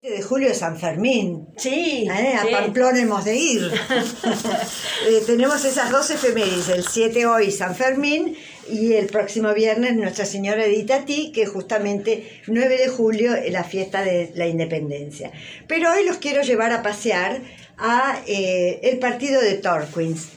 de julio de San Fermín. Sí. ¿Eh? A sí. Pamplona hemos de ir. Eh, tenemos esas dos efemérides, el 7 hoy San Fermín y el próximo viernes Nuestra Señora de Itatí, que es justamente 9 de julio, es la fiesta de la independencia. Pero hoy los quiero llevar a pasear a eh, el partido de Torquins.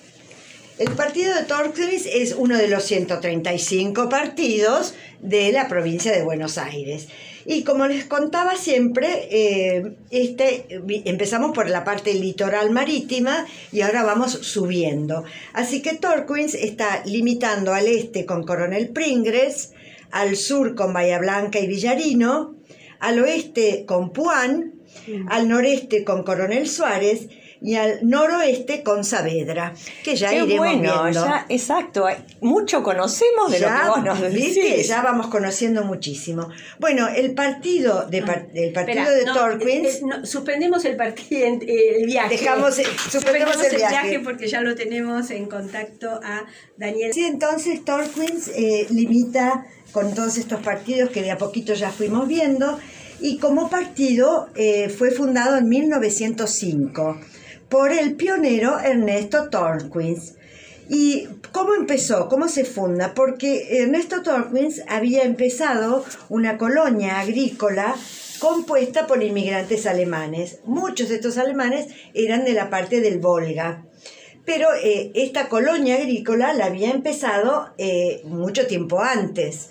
El partido de Torquins es uno de los 135 partidos de la provincia de Buenos Aires. Y como les contaba siempre, eh, este, empezamos por la parte litoral marítima y ahora vamos subiendo. Así que Torquins está limitando al este con Coronel Pringles, al sur con Bahía Blanca y Villarino, al oeste con Puan, al noreste con Coronel Suárez y al noroeste con Saavedra, que ya Qué iremos bueno, viendo. ya, exacto. Mucho conocemos de lo que vos nos ¿viste? decís. Ya vamos conociendo muchísimo. Bueno, el partido de par- el partido Espera, de no, Torquins eh, eh, no, suspendemos el partido, el viaje. Dejamos- eh, suspendemos el viaje. porque ya lo tenemos en contacto a Daniel. Sí, entonces Torquins eh, limita con todos estos partidos que de a poquito ya fuimos viendo y como partido eh, fue fundado en 1905 por el pionero Ernesto Torquins. ¿Y cómo empezó? ¿Cómo se funda? Porque Ernesto Torquins había empezado una colonia agrícola compuesta por inmigrantes alemanes. Muchos de estos alemanes eran de la parte del Volga. Pero eh, esta colonia agrícola la había empezado eh, mucho tiempo antes.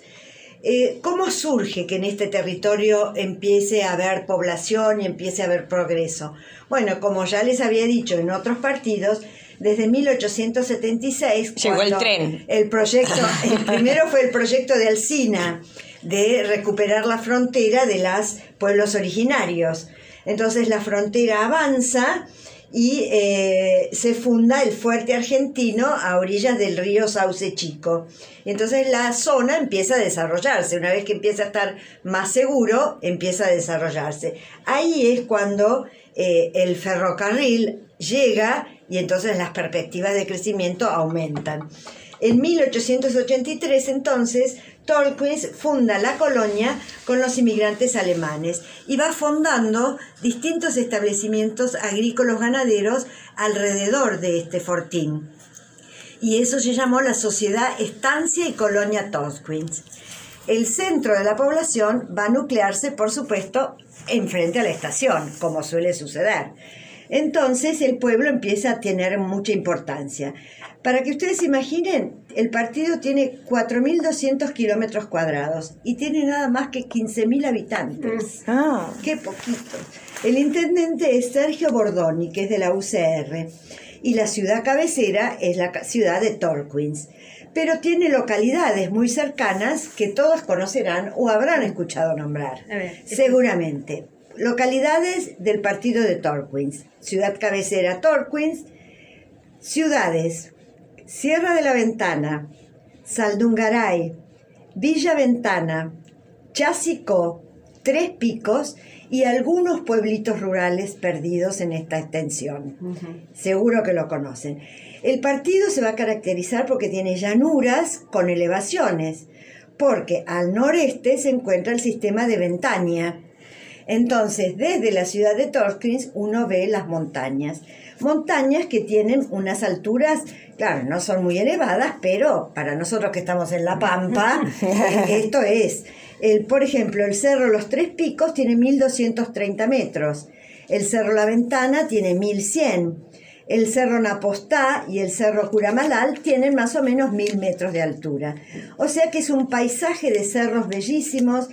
Eh, ¿Cómo surge que en este territorio empiece a haber población y empiece a haber progreso? Bueno, como ya les había dicho en otros partidos, desde 1876... Llegó el tren. El proyecto, el primero fue el proyecto de Alsina, de recuperar la frontera de los pueblos originarios. Entonces la frontera avanza y eh, se funda el fuerte argentino a orillas del río Sauce Chico. Y entonces la zona empieza a desarrollarse. Una vez que empieza a estar más seguro, empieza a desarrollarse. Ahí es cuando eh, el ferrocarril llega y entonces las perspectivas de crecimiento aumentan. En 1883 entonces Torquins funda la colonia con los inmigrantes alemanes y va fundando distintos establecimientos agrícolas ganaderos alrededor de este fortín. Y eso se llamó la Sociedad Estancia y Colonia Torquins. El centro de la población va a nuclearse, por supuesto, enfrente a la estación, como suele suceder. Entonces el pueblo empieza a tener mucha importancia. Para que ustedes se imaginen, el partido tiene 4.200 kilómetros cuadrados y tiene nada más que 15.000 habitantes. Ah, Qué poquito. El intendente es Sergio Bordoni, que es de la UCR, y la ciudad cabecera es la ciudad de Torquins. Pero tiene localidades muy cercanas que todos conocerán o habrán escuchado nombrar. Ver, Seguramente. Localidades del partido de Torquins. Ciudad cabecera Torquins. Ciudades. Sierra de la Ventana. Saldungaray. Villa Ventana. Chasicó. Tres Picos y algunos pueblitos rurales perdidos en esta extensión. Seguro que lo conocen. El partido se va a caracterizar porque tiene llanuras con elevaciones, porque al noreste se encuentra el sistema de Ventania. Entonces, desde la ciudad de Torquins uno ve las montañas. Montañas que tienen unas alturas, claro, no son muy elevadas, pero para nosotros que estamos en La Pampa, eh, esto es. El, por ejemplo, el cerro Los Tres Picos tiene 1230 metros. El cerro La Ventana tiene 1100. El cerro Napostá y el cerro Curamalal tienen más o menos 1000 metros de altura. O sea que es un paisaje de cerros bellísimos,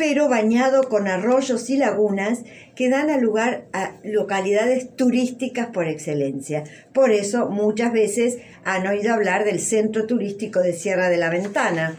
pero bañado con arroyos y lagunas que dan a lugar a localidades turísticas por excelencia. Por eso muchas veces han oído hablar del centro turístico de Sierra de la Ventana.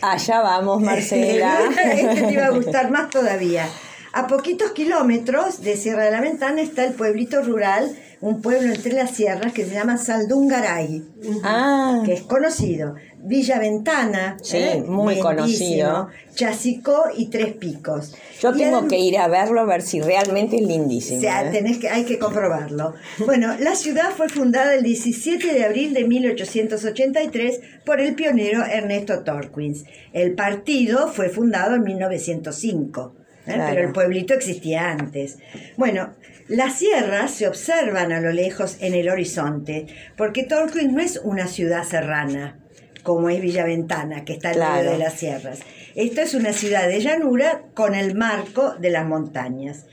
allá vamos, Marcela. este te iba a gustar más todavía. A poquitos kilómetros de Sierra de la Ventana está el pueblito rural, un pueblo entre las sierras que se llama Saldungaray, ah, que es conocido. Villa Ventana, Sí, ¿eh? muy conocido. Chasicó y Tres Picos. yo Y tengo que ir a verlo a ver si realmente es o lindísimo. sea, ¿eh? tenés que, hay que comprobarlo. Bueno, la ciudad fue fundada el 17 de abril de 1883 por el pionero Ernesto Torquins. El partido fue fundado en 1905. ¿Eh? Claro. pero el pueblito existía antes. Bueno, las sierras se observan a lo lejos en el horizonte, porque Torquín no es una ciudad serrana, como es Villaventana, que está Claro. medio de las sierras. Esta es una ciudad de llanura con el marco de las montañas.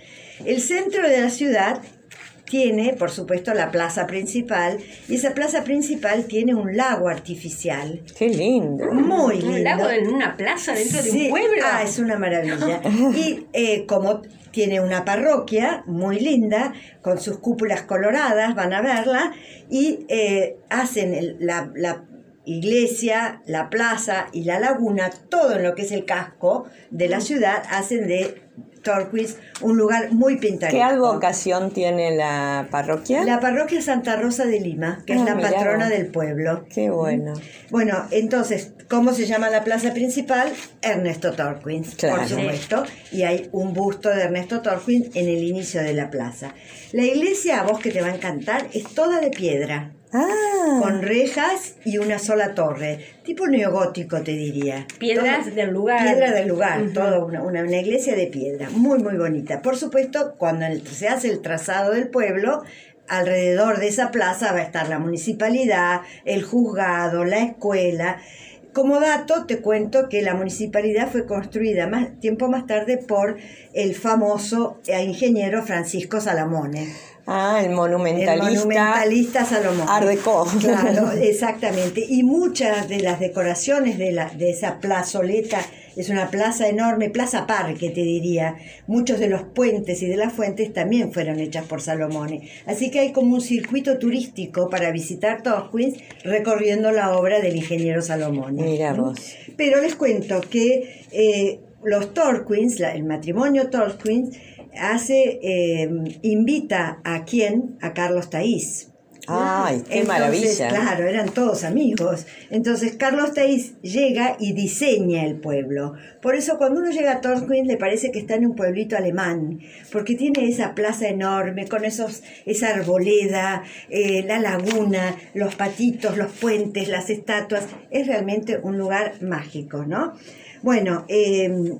El centro de la ciudad tiene, por supuesto, la plaza principal, y esa plaza principal tiene un lago artificial. Qué lindo. Muy lindo. Un lago en una plaza dentro de Sí, un pueblo. Ah, es una maravilla. Y eh, como tiene una parroquia muy linda, con sus cúpulas coloradas, van a verla, y eh, hacen el- la, la iglesia, la plaza y la laguna, todo en lo que es el casco de la ciudad, hacen de Torquís un lugar muy pintoresco. ¿Qué advocación tiene la parroquia? La parroquia Santa Rosa de Lima, que es Ah, la mirá patrona del pueblo. Qué bueno. Bueno, entonces, ¿cómo se llama la plaza principal? Ernesto Torquins, Claro. por supuesto. Y hay un busto de Ernesto Torquins en el inicio de la plaza. La iglesia, a vos que te va a encantar, es toda de piedra, Ah, con rejas y una sola torre. Tipo neogótico, te diría. Piedras Todo- del lugar. Piedra del lugar, Ujú. toda una, una, una iglesia de piedra, muy, muy bonita. Por supuesto, cuando el- se hace el trazado del pueblo, alrededor de esa plaza va a estar la municipalidad, el juzgado, la escuela. Como dato, te cuento que la municipalidad fue construida más tiempo más tarde por el famoso eh, ingeniero Francisco Salamone. Ah, el El monumentalista. monumentalista Salomón. Art Deco. Claro, exactamente. Y muchas de las decoraciones de, la, de esa plazoleta, es una plaza enorme, plaza parque te diría. Muchos de los puentes y de las fuentes también fueron hechas por Salomone. Así que hay como un circuito turístico para visitar Torquins recorriendo la obra del ingeniero Salomone. Mira vos. Pero les cuento que eh, los Torquins, el matrimonio Torquins, hace, eh, invita a quién? A Carlos Taís. Ay, qué Entonces, maravilla. Claro, eran todos amigos. Entonces Carlos Taís llega y diseña el pueblo. Por eso cuando uno llega a Torquín le parece que está en un pueblito alemán, porque tiene esa plaza enorme con esos, esa arboleda, eh, la laguna, los patitos, los puentes, las estatuas. Es realmente un lugar mágico, ¿no? Bueno, eh,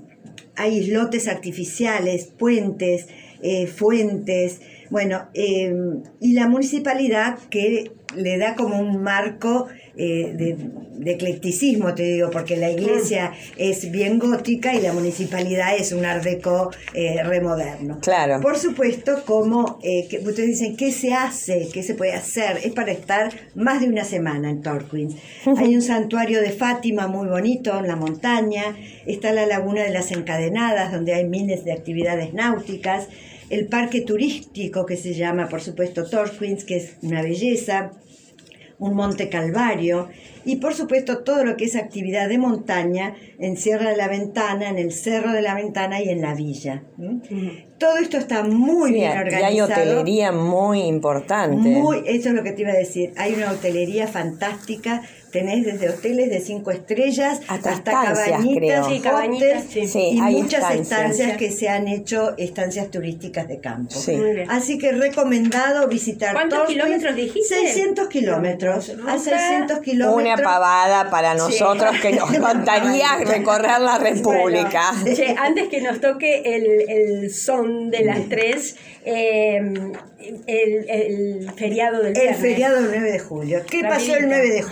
hay islotes artificiales, puentes, eh, fuentes, bueno, eh, y la municipalidad que le da como un marco eh, de, de eclecticismo, te digo, porque la iglesia es bien gótica y la municipalidad es un art deco eh, remoderno. Claro. Por supuesto, como eh, que ustedes dicen, ¿qué se hace? ¿Qué se puede hacer? Es para estar más de una semana en Torquín. Hay un santuario de Fátima muy bonito en la montaña, está la laguna de las encadenadas, donde hay miles de actividades náuticas, el parque turístico que se llama, por supuesto, Torquins, que es una belleza, un monte calvario y por supuesto todo lo que es actividad de montaña en Sierra de la Ventana, en el Cerro de la Ventana y en la villa. Todo esto está muy Sí, bien y organizado. hay hotelería muy importante. Muy, eso es lo que te iba a decir. Hay una hotelería fantástica. Tenés desde hoteles de cinco estrellas Hasta hasta, cabañitas, creo. Sí, cabañitas, hostels sí. Sí, y hay muchas estancias. estancias que se han hecho estancias turísticas de campo. Sí. Así que recomendado visitar ¿Cuántos Torquín. kilómetros dijiste? 600 kilómetros. A Ruta. 600 kilómetros. Una pavada para nosotros que nos encantaría recorrer la República. Bueno, che, antes que nos toque el, el son de las tres, eh, el, el feriado del El viernes. feriado del 9 de julio. ¿Qué pasó el Rapidito. 9 de julio?